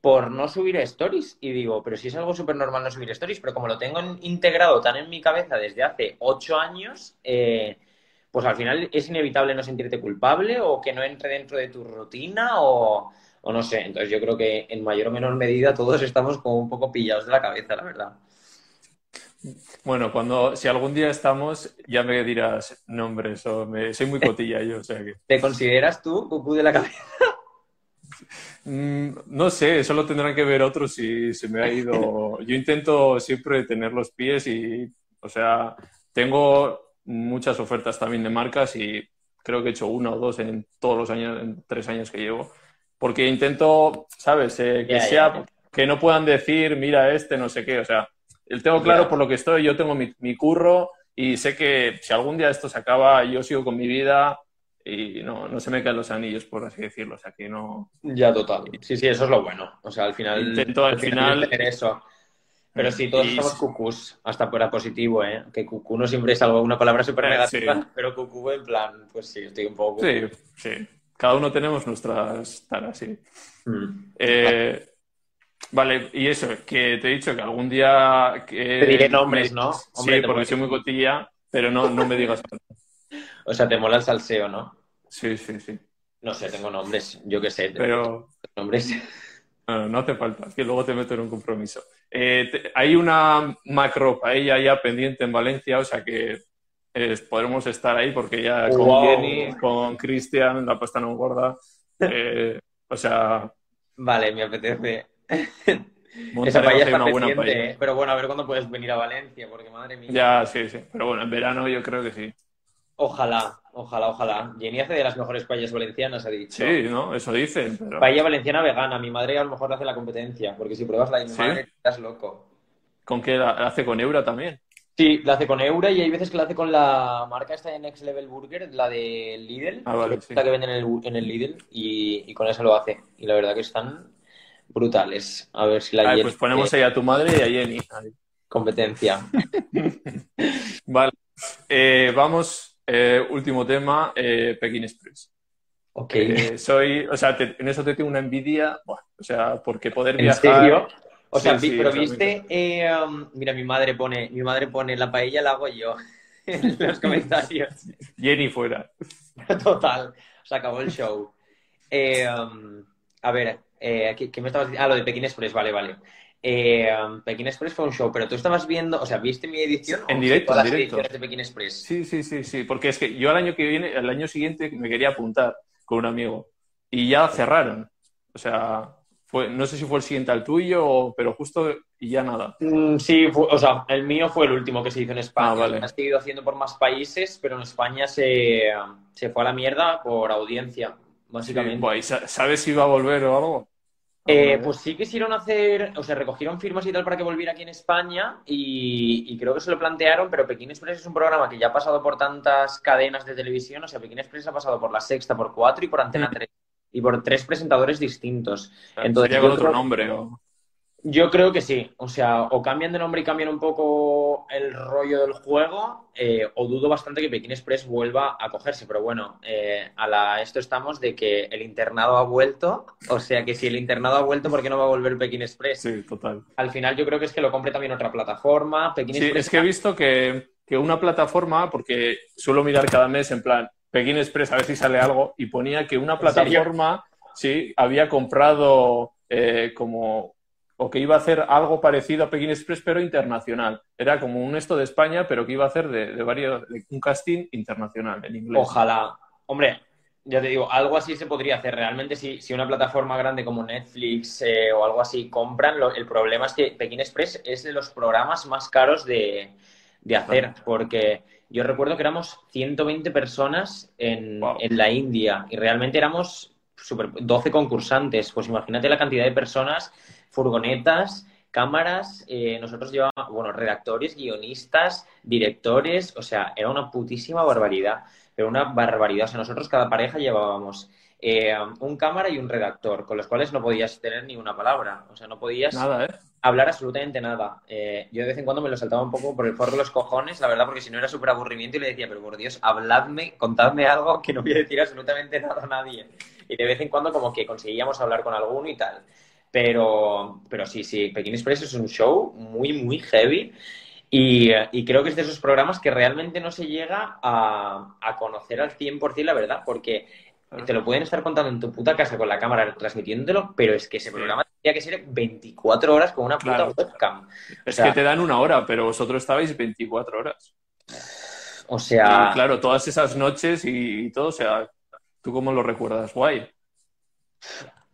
por no subir stories. Y digo, pero si es algo súper normal no subir stories, pero como lo tengo integrado tan en mi cabeza desde hace ocho años, eh, pues al final es inevitable no sentirte culpable o que no entre dentro de tu rutina o, o no sé. Entonces yo creo que en mayor o menor medida todos estamos como un poco pillados de la cabeza, la verdad. Bueno, cuando si algún día estamos, ya me dirás nombres o me, soy muy cotilla yo, o sea que. ¿Te consideras tú cucú de la cabeza? Mm, no sé, eso lo tendrán que ver otros si se me ha ido. Yo intento siempre tener los pies y, o sea, tengo muchas ofertas también de marcas y creo que he hecho una o dos en todos los años, en tres años que llevo. Porque intento, ¿sabes? Eh, que sea, que no puedan decir, mira este, no sé qué. O sea, el tengo claro por lo que estoy, yo tengo mi, mi curro y sé que si algún día esto se acaba, yo sigo con mi vida y no, no se me caen los anillos, por así decirlo. O sea, que no. Ya, total. Sí, sí, eso es lo bueno. O sea, al final. Intento al final. Tener eso. Pero sí, todos somos cucús, hasta fuera positivo, ¿eh? Que cucú no siempre es algo, una palabra súper negativa, pero cucú en plan, pues sí, estoy un poco... Sí, sí. Cada uno tenemos nuestras taras, sí. Mm. Eh, vale, y eso, que te he dicho que algún día... Que te diré nombres, ¿no? sí, porque soy muy cotilla, pero no, no me digas... o sea, te mola el salseo, ¿no? Sí, sí, sí. No sé, tengo nombres, yo qué sé. Pero... Nombres. No, no hace falta, que luego te meto en un compromiso. Eh, hay una macro paella ya pendiente en Valencia, o sea que podremos estar ahí porque ya con Jenny, con Cristian, la pasta no gorda. Eh, o sea. Vale, me apetece. Esa paella está una buena paella. Pero bueno, a ver cuándo puedes venir a Valencia, porque madre mía. Ya, sí, sí. Pero bueno, en verano yo creo que sí. Ojalá, ojalá, ojalá. Jenny hace de las mejores paellas valencianas, ha dicho. Sí, ¿no? Eso dicen. Pero... Paella valenciana vegana. Mi madre a lo mejor hace la competencia, porque si pruebas la de mi madre, estás loco. ¿Con qué la hace con Eura también? Sí, la hace con Eura y hay veces que la hace con la marca esta de Next Level Burger, la de Lidl, ah, vale, la que venden en el, en el Lidl, y, con esa lo hace. Y la verdad que están brutales. A ver si la Pues ponemos ahí a tu madre y a Jenny. Competencia. vale. Eh, vamos, eh, último tema, eh, Pekín Express. Ok. soy, o sea, en eso te tengo una envidia, o sea, porque poder viajar... ¿En serio? O sea, pero viste, eh, um, mira, mi madre pone, mi madre pone la paella la hago yo en los comentarios. Jenny fuera. Total, se acabó el show. Eh, um, a ver, eh, ¿qué, me estabas diciendo? Ah, lo de Pekín Express, vale, vale. Eh, um, Pekín Express fue un show, pero tú estabas viendo, o sea, ¿viste mi edición? En directo, en directo. de Pekín Express? Sí, sí, sí, sí, porque es que yo al año que viene, el año siguiente me quería apuntar con un amigo y ya cerraron. O sea, no sé si fue el siguiente al tuyo, pero justo y ya nada. Mm, sí, o sea, el mío fue el último que se hizo en España. Ah, vale. Ha seguido haciendo por más países, pero en España se, fue a la mierda por audiencia, básicamente. ¿Sabes si iba a volver o algo? Eh, pues sí quisieron hacer, o sea, recogieron firmas y tal para que volviera aquí en España y, creo que se lo plantearon, pero Pekín Express es un programa que ya ha pasado por tantas cadenas de televisión, o sea, Pekín Express ha pasado por la sexta, por cuatro y por Antena 3 y por tres presentadores distintos. Entonces, ¿Sería con otro nombre o...? Yo creo que sí. O sea, o cambian de nombre y cambian un poco el rollo del juego, eh, o dudo bastante que Pekín Express vuelva a cogerse. Pero bueno, eh, a la, esto estamos de que el internado ha vuelto. O sea que si el internado ha vuelto, ¿por qué no va a volver Pekín Express? Sí, total. Al final yo creo que es que lo compre también otra plataforma. Pekín sí, es que he visto que, que una plataforma, porque suelo mirar cada mes en plan, Pekín Express, a ver si sale algo, y ponía que una plataforma, sí, había comprado eh, como, o que iba a hacer algo parecido a Pekín Express, pero internacional. Era como un esto de España, pero que iba a hacer de, varios, un casting internacional en inglés. Ojalá. Hombre, ya te digo, algo así se podría hacer. Realmente, si, si una plataforma grande como Netflix eh, o algo así compran, el problema es que Pekín Express es de los programas más caros de, de hacer, porque yo recuerdo que éramos 120 personas en, la India y realmente éramos super, 12 concursantes. Pues imagínate la cantidad de personas, furgonetas, cámaras, eh, nosotros llevábamos, bueno, redactores, guionistas, directores, o sea, era una putísima barbaridad, pero una barbaridad. O sea, nosotros cada pareja llevábamos eh, un cámara y un redactor, con los cuales no podías tener ni una palabra, o sea, no podías... Nada, ¿eh? hablar absolutamente nada. Eh, yo de vez en cuando me lo saltaba un poco por el forro de los cojones, la verdad, porque si no era súper aburrimiento y le decía, pero por Dios, habladme, contadme algo que no voy a decir absolutamente nada a nadie. Y de vez en cuando como que conseguíamos hablar con alguno y tal. Pero, pero sí, sí, Pekín Express es un show muy, muy heavy. Y, y, creo que es de esos programas que realmente no se llega a, a conocer al 100% la verdad, porque te lo pueden estar contando en tu puta casa con la cámara transmitiéndolo, pero es que ese programa tendría que ser 24 horas con una puta webcam. es que te dan una hora, pero vosotros estabais 24 horas. O sea. claro, todas esas noches y, todo, o sea, ¿tú cómo lo recuerdas? Guay.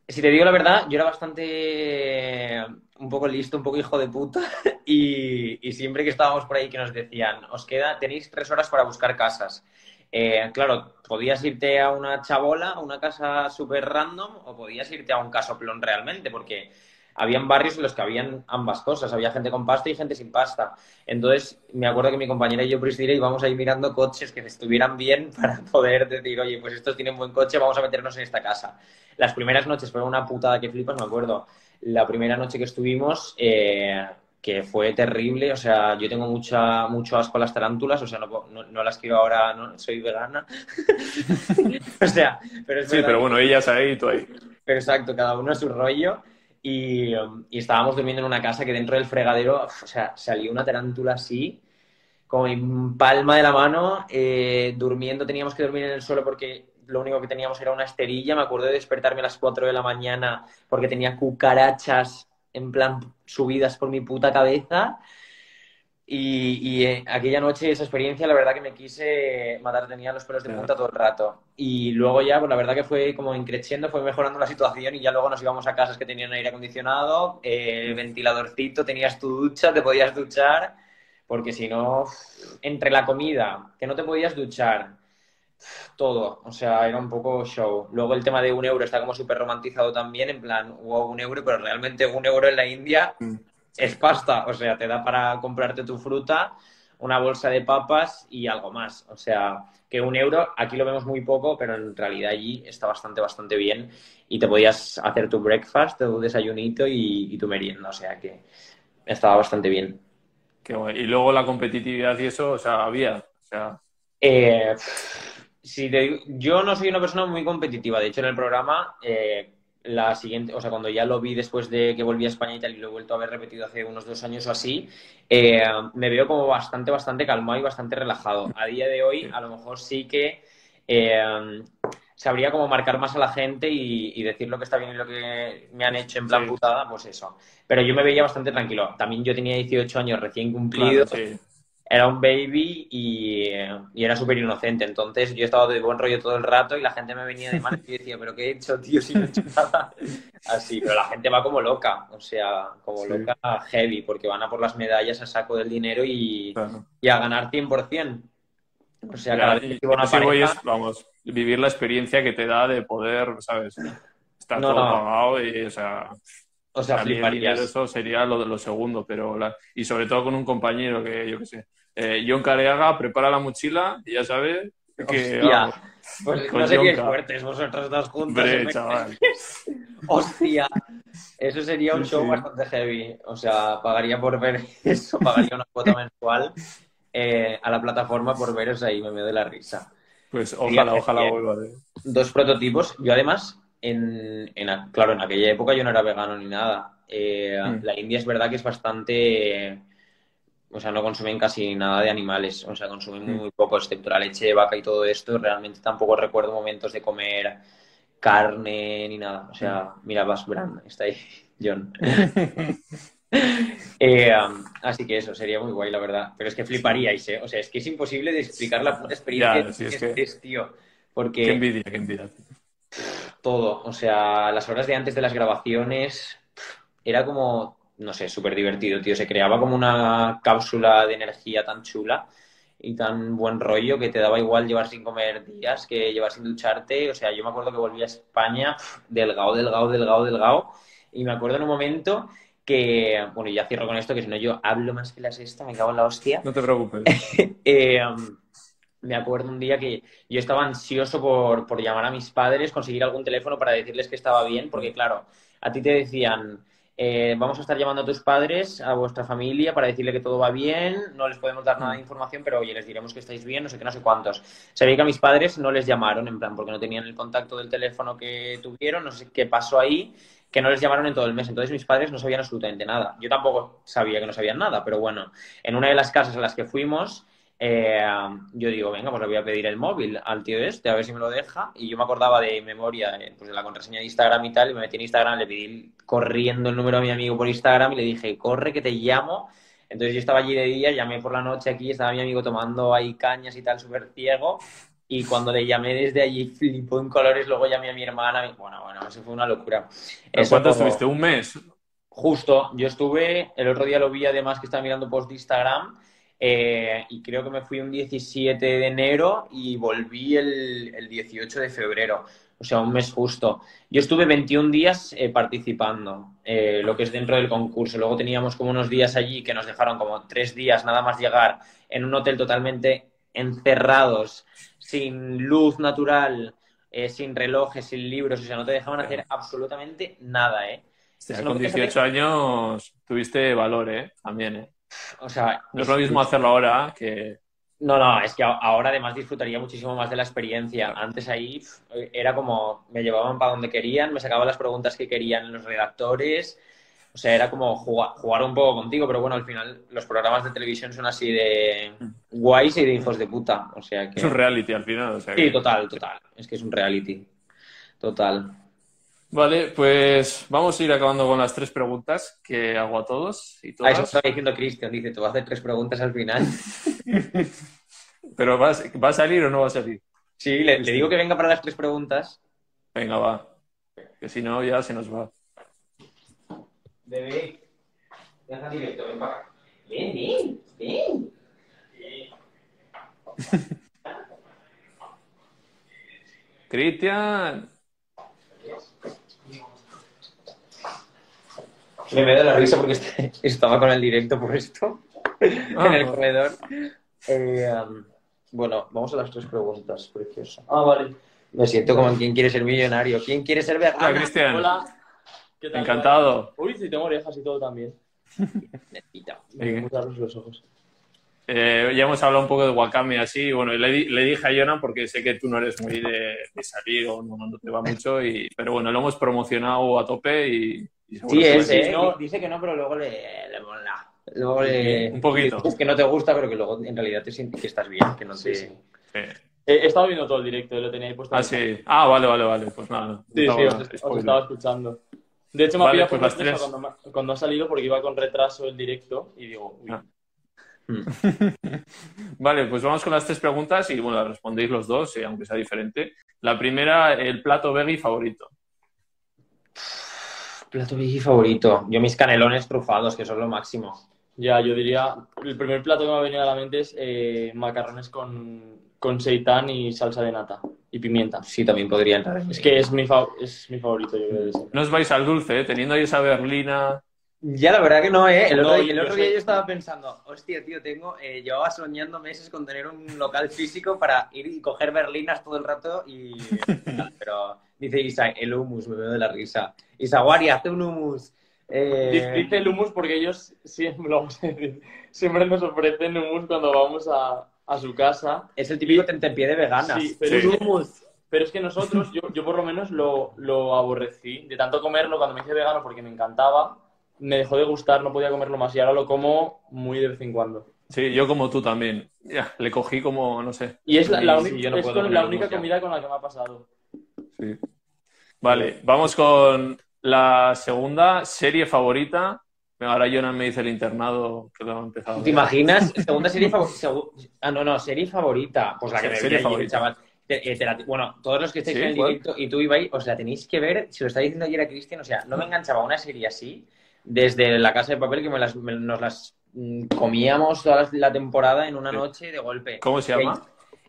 Si te digo la verdad, yo era bastante un poco listo, un poco hijo de puta, y, siempre que estábamos por ahí que nos decían, os queda, tenéis tres horas para buscar casas. Eh, claro, podías irte a una chabola, a una casa súper random, o podías irte a un casoplón realmente, porque habían barrios en los que habían ambas cosas, había gente con pasta y gente sin pasta. Entonces, me acuerdo que mi compañera y yo, Priscila, íbamos ahí mirando coches que estuvieran bien para poder decir, oye, pues estos tienen buen coche, vamos a meternos en esta casa. Las primeras noches fueron una putada que flipas, me acuerdo. La primera noche que estuvimos, eh, que fue terrible. O sea, yo tengo mucha, mucho asco a las tarántulas, o sea, no, no, las quiero ahora, no, soy vegana. o sea, pero es Sí, pero bueno, ellas ahí y tú ahí. Pero exacto, cada uno a su rollo. Y, y, estábamos durmiendo en una casa que dentro del fregadero, o salió una tarántula así, como en palma de la mano, eh, durmiendo, teníamos que dormir en el suelo porque lo único que teníamos era una esterilla. Me acuerdo de despertarme a las 4 de la mañana porque tenía cucarachas en plan subidas por mi puta cabeza. Y, y eh, aquella noche, esa experiencia, la verdad que me quise matar, tenía los pelos de punta todo el rato. Y luego ya, pues la verdad que fue como increciendo, fue mejorando la situación y ya luego nos íbamos a casas que tenían aire acondicionado, eh, ventiladorcito, tenías tu ducha, te podías duchar, porque si no, entre la comida, que no te podías duchar, todo, o sea, era un poco show. Luego el tema de un euro está como súper romantizado también, en plan, wow, un euro, pero realmente un euro en la India mm. Es pasta, o sea, te da para comprarte tu fruta, una bolsa de papas y algo más. O sea, que un euro, aquí lo vemos muy poco, pero en realidad allí está bastante, bastante bien y te podías hacer tu breakfast, tu desayunito y, tu merienda, o sea que estaba bastante bien. Y luego la competitividad y eso, o sea, había, o sea... Eh, si yo no soy una persona muy competitiva. De hecho, en el programa, eh, la siguiente, o sea, cuando ya lo vi después de que volví a España y tal, y lo he vuelto a ver repetido hace unos dos años o así, eh, me veo como bastante, bastante calmado y bastante relajado. A día de hoy, a lo mejor sí que eh, sabría como marcar más a la gente y, decir lo que está bien y lo que me han hecho en plan putada, pues eso. Pero yo me veía bastante tranquilo. También yo tenía 18 años recién cumplidos era un baby y, era súper inocente. Entonces yo estaba de buen rollo todo el rato y la gente me venía de mal y decía, pero ¿qué he hecho, tío? Si no he hecho nada. Así, pero la gente va como loca, o sea, como loca heavy, porque van a por las medallas a saco del dinero y, y a ganar 100%. O sea, cada vez que una pareja... vamos, vivir la experiencia que te da de poder, ¿sabes? Estar todo pagado y, o sea... O sea, fliparías. Eso sería lo de lo segundo, pero y sobre todo con un compañero que, yo qué sé, eh, John Careaga prepara la mochila y ya sabe que... Hostia. pues no seríais fuertes vosotros dos juntos. Hombre, chaval. Hostia. Eso sería un show bastante heavy. O sea, pagaría por ver eso, pagaría una cuota mensual eh, a la plataforma por veros ahí, me de la risa. Pues ojalá, ojalá vuelva. Dos prototipos. Yo además en, claro, en aquella época yo no era vegano ni nada. Eh, mm. La India es verdad que es bastante, o sea, no consumen casi nada de animales, o sea, consumen muy, mm. poco, excepto la leche de vaca y todo esto. Realmente tampoco recuerdo momentos de comer carne ni nada. O sea, mm. mira, Bas Brand, está ahí, John. Eh, um, así que eso sería muy guay, la verdad. Pero es que fliparíais, ¿eh? O sea, es que es imposible de explicar la puta experiencia que es, tío. Porque... Qué envidia, qué envidia todo. O sea, las horas de antes de las grabaciones era como, no sé, súper divertido, tío. Se creaba como una cápsula de energía tan chula y tan buen rollo que te daba igual llevar sin comer días que llevar sin ducharte. O sea, yo me acuerdo que volví a España delgado, delgado, delgado, delgado. Y me acuerdo en un momento que, bueno, ya cierro con esto, que si no yo hablo más que la sexta, me cago en la hostia. No te preocupes. eh, me acuerdo un día que yo estaba ansioso por, por, llamar a mis padres, conseguir algún teléfono para decirles que estaba bien, porque claro, a ti te decían, eh, vamos a estar llamando a tus padres, a vuestra familia, para decirle que todo va bien, no les podemos dar nada de información, pero oye, les diremos que estáis bien, no sé qué, no sé cuántos. Ve que a mis padres no les llamaron, en plan, porque no tenían el contacto del teléfono que tuvieron, no sé qué pasó ahí, que no les llamaron en todo el mes. Entonces mis padres no sabían absolutamente nada. Yo tampoco sabía que no sabían nada, pero bueno, en una de las casas a las que fuimos, eh, yo digo, venga, pues le voy a pedir el móvil al tío este, a ver si me lo deja. Y yo me acordaba de memoria, eh, pues de la contraseña de Instagram y tal, y me metí en Instagram, le pedí corriendo el número a mi amigo por Instagram y le dije, corre que te llamo. Entonces yo estaba allí de día, llamé por la noche aquí, estaba mi amigo tomando ahí cañas y tal, súper ciego. y cuando le llamé desde allí flipó en colores, luego llamé a mi hermana. y- Bueno, bueno, eso fue una locura. ¿Pero Eso ¿Cuánto como- estuviste? ¿Un mes? Justo, yo estuve, el otro día lo vi además que estaba mirando post de Instagram eh, y creo que me fui un 17 de enero y volví el, el 18 de febrero, o sea, un mes justo. Yo estuve 21 días eh, participando, eh, lo que es dentro del concurso. Luego teníamos como unos días allí que nos dejaron como tres días nada más llegar en un hotel totalmente encerrados, sin luz natural, sin relojes, sin libros, o sea, no te dejaban hacer absolutamente nada, ¿eh? Eso no con puedes 18 años tuviste valor, ¿eh? También, ¿eh? O sea, No es lo mismo hacerlo ahora que... No, no, es que ahora además disfrutaría muchísimo más de la experiencia. Antes ahí pf, era como me llevaban para donde querían, me sacaban las preguntas que querían los redactores. O sea, era como jugar, jugar un poco contigo, pero bueno, al final los programas de televisión son así de guays y de hijos de puta. O sea que. Es un reality al final, o sea Sí, total, total. Es que es un reality. Total. Vale, pues vamos a ir acabando con las tres preguntas que hago a todos y A eso todas. estaba diciendo Cristian, dice, te voy a hacer tres preguntas al final. Pero ¿va a, ¿va a salir o no va a salir? Sí, le, le digo que venga para las tres preguntas. Venga, va. Que si no, ya se nos va. Bebé, deja directo, ven para acá. Ven, ven, ven. Cristian. Me da la risa porque este- estaba con el directo puesto Ah, en el corredor. Eh, um, bueno, vamos a las tres preguntas, preciosa. Ah, vale. Me siento como en quién quiere ser millonario. ¿Quién quiere ser Hola, vegano? Cristian. Hola. ¿Qué tal? Encantado. Uy, sí, tengo orejas y todo también. Necesita. Me los ojos. Eh, ya hemos hablado un poco de Wakame así. Bueno, le, di- le dije a Jonah porque sé que tú no eres muy de, de salir o no, no te va mucho. Y, pero bueno, lo hemos promocionado a tope y, Sí, es, sí. ¿eh? no. Dice que no, pero luego le, le mola. Luego le... Un poquito. dices que no te gusta, pero que luego en realidad te sientes que estás bien, que no te... Sí, sí. Sí. He, he estado viendo todo el directo, lo tenía ahí puesto. Ah, sí. Ah, vale, vale, vale. Pues nada. Sí, no sí, estaba- os, estaba escuchando. De hecho, me Vale, ha pillado pues tres. cuando, me- cuando ha salido porque iba con retraso el directo y digo, uy, Ah. Mm. Vale, pues vamos con las tres preguntas y bueno, las respondéis los dos, eh, aunque sea diferente. La primera, el plato veggie favorito. Plato veggie favorito. Yo mis canelones trufados, que son lo máximo. ya, yo diría, el primer plato que me ha venido a la mente es eh, macarrones con, con seitán y salsa de nata y pimienta. Sí, también podría entrar en Es que es mi, fa- es mi favorito, yo creo. No os vais al dulce, eh, teniendo ahí esa berlina. Ya, la verdad que no, ¿eh? El otro, No, el yo otro día yo estaba pensando, hostia, tío, tengo, eh, llevaba soñando meses con tener un local físico para ir y coger berlinas todo el rato y... Pero dice Isa, el hummus, me veo de la risa. Isa, Guari, hazte un hummus. Eh, Dice el hummus porque ellos siempre, lo vamos a decir, siempre nos ofrecen hummus cuando vamos a, a su casa. es el típico tentempié de veganas. Sí, pero, Sí. Es que, pero es que nosotros, yo, yo por lo menos lo, lo aborrecí. De tanto comerlo cuando me hice vegano porque me encantaba, me dejó de gustar, no podía comerlo más y ahora lo como muy de vez en cuando. Sí, yo como tú también. Ya, le cogí como, no sé. Y es la, la Sí, uni- yo no es puedo con comer la hummus única comida con la que me ha pasado. Sí. Vale, vamos con la segunda serie favorita. Ahora Jonan me dice el internado que lo ha empezado. ¿Te imaginas? Segunda serie favorita. Ah, no, no, serie favorita. Pues la que serie favorita. chaval. Te- eh, te la- bueno, todos los que estáis Sí, en el directo y tú, Ibai, os la tenéis que ver. Si lo está diciendo ayer a Cristian, o sea, no me enganchaba una serie así desde La Casa de Papel que me las- me- nos las mm, comíamos toda la- temporada en una Sí. noche de golpe. ¿Cómo se llama?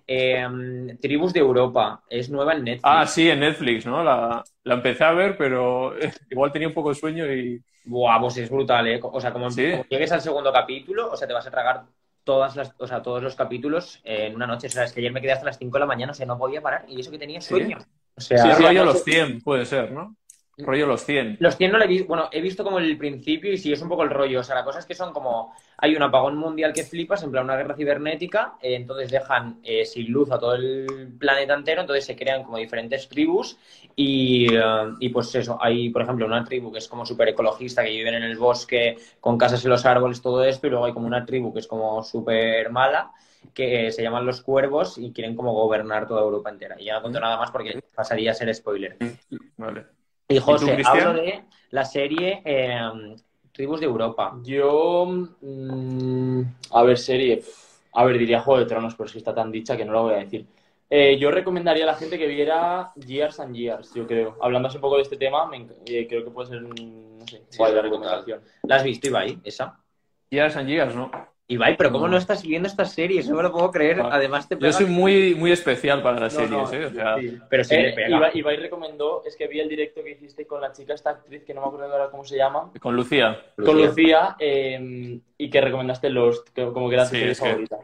Eh, mm, Tribus de Europa. Es nueva en Netflix. Ah, sí, en Netflix, ¿no? La, la empecé a ver, pero igual tenía un poco de sueño y. Buah, pues es brutal, ¿eh? O sea, como, Sí. como llegues al segundo capítulo, o sea, te vas a tragar todas las, o sea, todos los capítulos en una noche. O sea, es que ayer me quedé hasta las 5 de la mañana, o sea, no podía parar. Y eso que tenía Sí. sueño. O sea, Sí, sí, además- los 100, puede ser, ¿no? Rollo los 100. Los 100 no le he visto, bueno, he visto como el principio y sí, es un poco el rollo. O sea, la cosa es que son como, hay un apagón mundial que flipas, en plan una guerra cibernética, eh, entonces dejan eh, sin luz a todo el planeta entero, entonces se crean como diferentes tribus y, eh, y pues eso, hay, por ejemplo, una tribu que es como súper ecologista, que viven en el bosque, con casas en los árboles, todo esto, y luego hay como una tribu que es como súper mala, que se llaman los cuervos y quieren como gobernar toda Europa entera. Y ya no cuento nada más porque pasaría a ser spoiler. Vale. Y José, hablo de la serie eh, Tribus de Europa. Yo, mm, a ver, serie, a ver, diría Juego de Tronos, pero es que está tan dicha que no lo voy a decir. Eh, yo recomendaría a la gente que viera Years and Years, yo creo. Hablando un poco de este tema, me eh, creo que puede ser, un- no sé, Sí, guay la brutal. recomendación. ¿La has visto, Ibai, esa? Years and Years, ¿no? Ibai, pero ¿cómo No. no estás viendo estas series? No me lo puedo creer. Ah. Además te Yo soy muy, muy especial para las No, series, no, ¿eh? O sea, sí. Pero sí Eh, pega. Ibai, Ibai recomendó, es que vi el directo que hiciste con la chica, esta actriz, que no me acuerdo ahora cómo se llama, con Lucía. con Lucía, eh, y que recomendaste Lost, que- como que era tu serie que- favorita.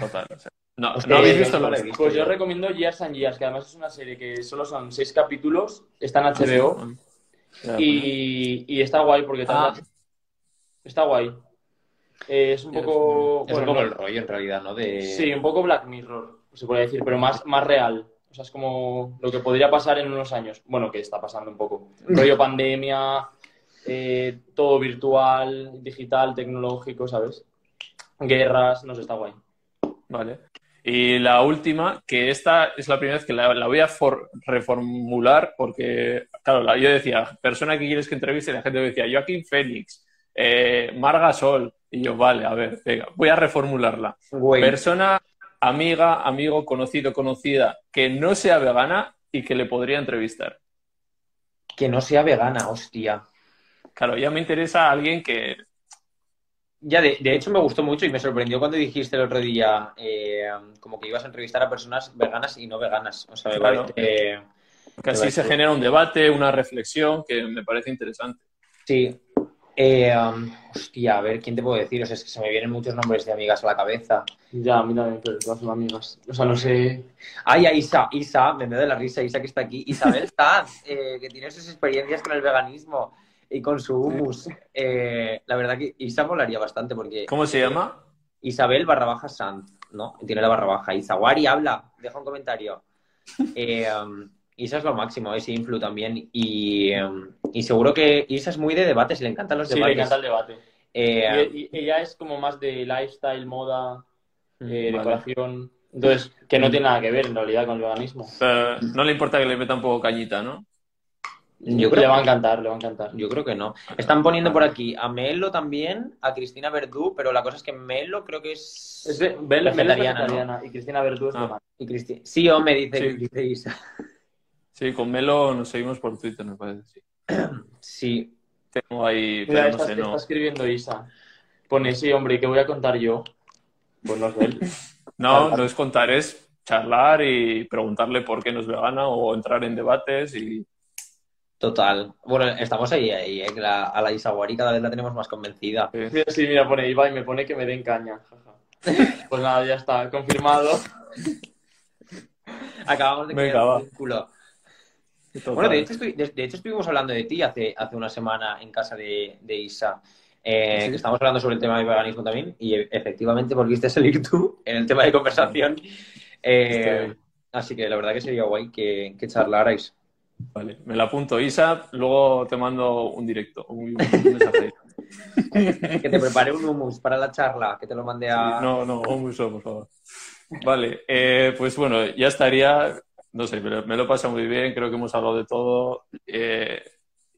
Total. o sea, no, Hostia, ¿no habéis visto no visto. Pues yo recomiendo Years and Years, que además es una serie que solo son seis capítulos, está en HBO, Ya, y, y está guay porque Ah. está guay. Eh, es un poco... Es un poco el rollo, en realidad, ¿no? De... Sí, un poco Black Mirror, se puede decir, pero más, más real. O sea, es como lo que podría pasar en unos años. Bueno, que está pasando un poco. Rollo pandemia, eh, todo virtual, digital, tecnológico, ¿sabes? Guerras, no sé, está guay. Vale. Y la última, que esta es la primera vez que la, la voy a for- reformular porque, claro, la- yo decía, persona que quieres que entreviste, y la gente me decía, Joaquín Fénix, eh, Marga Sol. Y yo, vale, a ver, venga, voy a reformularla. Güey, Persona, amiga, amigo, conocido, conocida, que no sea vegana y que le podría entrevistar. que no sea vegana, hostia. Claro, ya me interesa alguien que... Ya, de, de hecho me gustó mucho y me sorprendió cuando dijiste el otro día eh, como que ibas a entrevistar a personas veganas y no veganas. O sea, me Claro. parece... que así se genera un debate, una reflexión que me parece interesante. Sí. Eh, um, hostia, a ver, ¿quién te puedo decir? O sea, es que se me vienen muchos nombres de amigas a la cabeza. Ya, a mí también, pero todas son amigas. O sea, no sé. Ay, a Isa, Isa, me de la risa, Isa que está aquí. Isabel Sanz, eh, que tiene sus experiencias con el veganismo y con su hummus. Eh, la verdad que Isa molaría bastante porque ¿Cómo se llama? Isabel barra baja Sanz, ¿no? Tiene la barra baja. Isawari habla, deja un comentario. Eh, um, Isa es lo máximo, es influ también. Y, y seguro que Isa es muy de debates, le encantan los Sí, le debates. encanta el debate. Eh, Y, y ella es como más de lifestyle, moda, eh, Vale. decoración. Entonces, que no tiene nada que ver en realidad con el veganismo. Eh, no le importa que le meta un poco cañita, ¿no? Yo creo- Le va a encantar, le va a encantar. Yo creo que no. Están poniendo por aquí a Melo también, a Cristina Verdú, pero la cosa es que Melo creo que es... Es es Vegetariana, y Cristina Verdú es Ah. Y Cristi- Sí, o me dice, Sí. dice Isa. Sí, con Melo nos seguimos por Twitter, me parece. Sí. Sí. Tengo ahí, Mira, pero no está, sé, está no. escribiendo Isa. Pone, sí, hombre, ¿y qué voy a contar yo? Pues no sé él. No, no es contar, es charlar y preguntarle por qué no es vegana o entrar en debates y Total. Bueno, estamos ahí, ahí, eh, la- a la Isawari cada vez la tenemos más convencida. Sí, sí, mira, pone Ibai, me pone que me den caña. Pues nada, ya está, confirmado. Acabamos de Venga, crear un vínculo. Total. Bueno, de hecho, estoy- de, de hecho estuvimos hablando de ti hace, hace una semana en casa de, de Isa. Eh, ¿Sí? que estamos hablando sobre el tema del veganismo también y e- efectivamente volviste a salir tú en el tema de conversación. Eh, así que la verdad que sería guay que, que charlarais. Vale, me la apunto, Isa, luego te mando un directo, un, un mensaje. Que te prepare un hummus para la charla, que te lo mande a... No, no, un muso, por favor. Vale, eh, pues bueno, ya estaría, no sé, me lo, me lo he pasado muy bien, creo que hemos hablado de todo eh,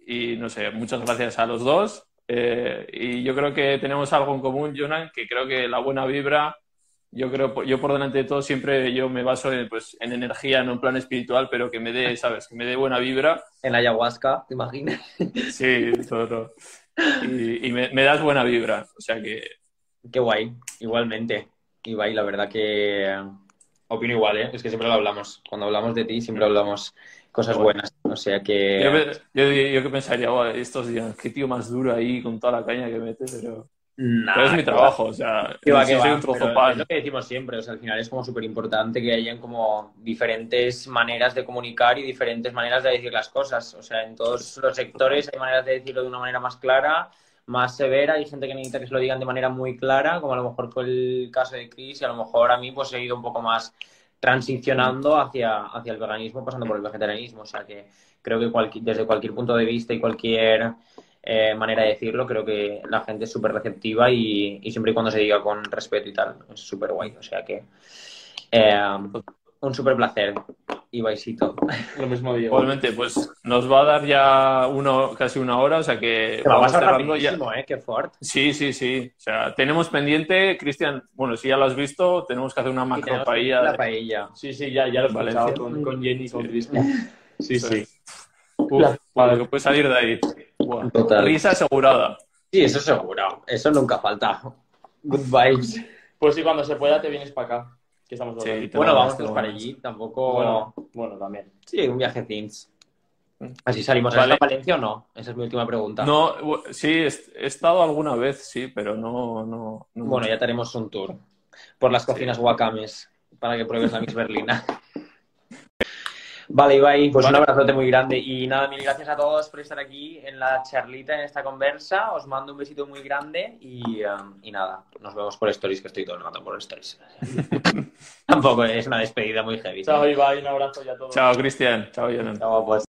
y no sé, muchas gracias a los dos eh, y yo creo que tenemos algo en común, Jonan, que creo que la buena vibra, yo creo, yo por delante de todo siempre yo me baso en, pues, en energía, no en plan espiritual, pero que me dé, ¿sabes? Que me dé buena vibra. En la ayahuasca, ¿te imaginas? Sí, todo. Y, y me, me das buena vibra, o sea que Qué guay, igualmente. Ibai, la verdad que opino igual, ¿eh? Es que siempre lo hablamos. Cuando hablamos de ti, siempre hablamos cosas buenas. O sea que... Yo, yo, yo que pensaría, "Buah, estos días, qué tío más duro ahí con toda la caña que mete, pero, Nah, pero es mi va. trabajo, o sea, Que va, sí que soy va, un trozo pan. Es lo que decimos siempre, o sea, al final es como súper importante que hayan como diferentes maneras de comunicar y diferentes maneras de decir las cosas. O sea, en todos los sectores hay maneras de decirlo de una manera más clara, más severa, hay gente que necesita que se lo digan de manera muy clara, como a lo mejor fue el caso de Chris, y a lo mejor a mí pues he ido un poco más transicionando hacia, hacia el veganismo, pasando por el vegetarianismo. O sea que creo que cualqui- desde cualquier punto de vista y cualquier eh, manera de decirlo, creo que la gente es súper receptiva y, y siempre y cuando se diga con respeto y tal, es súper guay. O sea que eh, un súper placer. Ivaisito. Lo mismo digo. Igualmente, pues nos va a dar ya uno, casi una hora, o sea que Te vamos cerrando ya. ¿eh? Qué fort. Sí, sí, sí. O sea, tenemos pendiente, Cristian, bueno, si ya lo has visto, tenemos que hacer una macro paella. La de- paella. Sí, sí, ya, ya lo he escuchado con, con Jenny y con Cristian. Sí, sí. Uf, lo que puede salir de ahí. Total. Risa asegurada. Sí, eso seguro. Eso nunca falta. Good vibes. Pues sí, cuando se pueda te vienes para acá. Que estamos Sí, Bueno, vamos todos para allí. Tampoco. Bueno, bueno, también. Sí, un viaje things. Así salimos. Vale. ¿Has estado a Valencia o no? Esa es mi última pregunta. No, sí, he estado alguna vez, sí, pero no. no, no Bueno, ya tenemos un tour por las cocinas guacames para que pruebes la Mix Berlina. Vale, Ibai, pues Vale. un abrazote muy grande. Y nada, mil gracias a todos por estar aquí en la charlita, en esta conversa. Os mando un besito muy grande y, um, y nada, nos vemos por stories, que estoy todo el rato por stories. Tampoco es una despedida muy heavy. Chao, Ibai, un abrazo ya a todos. Chao, Cristian. Chao, Yonan. Chao, pues.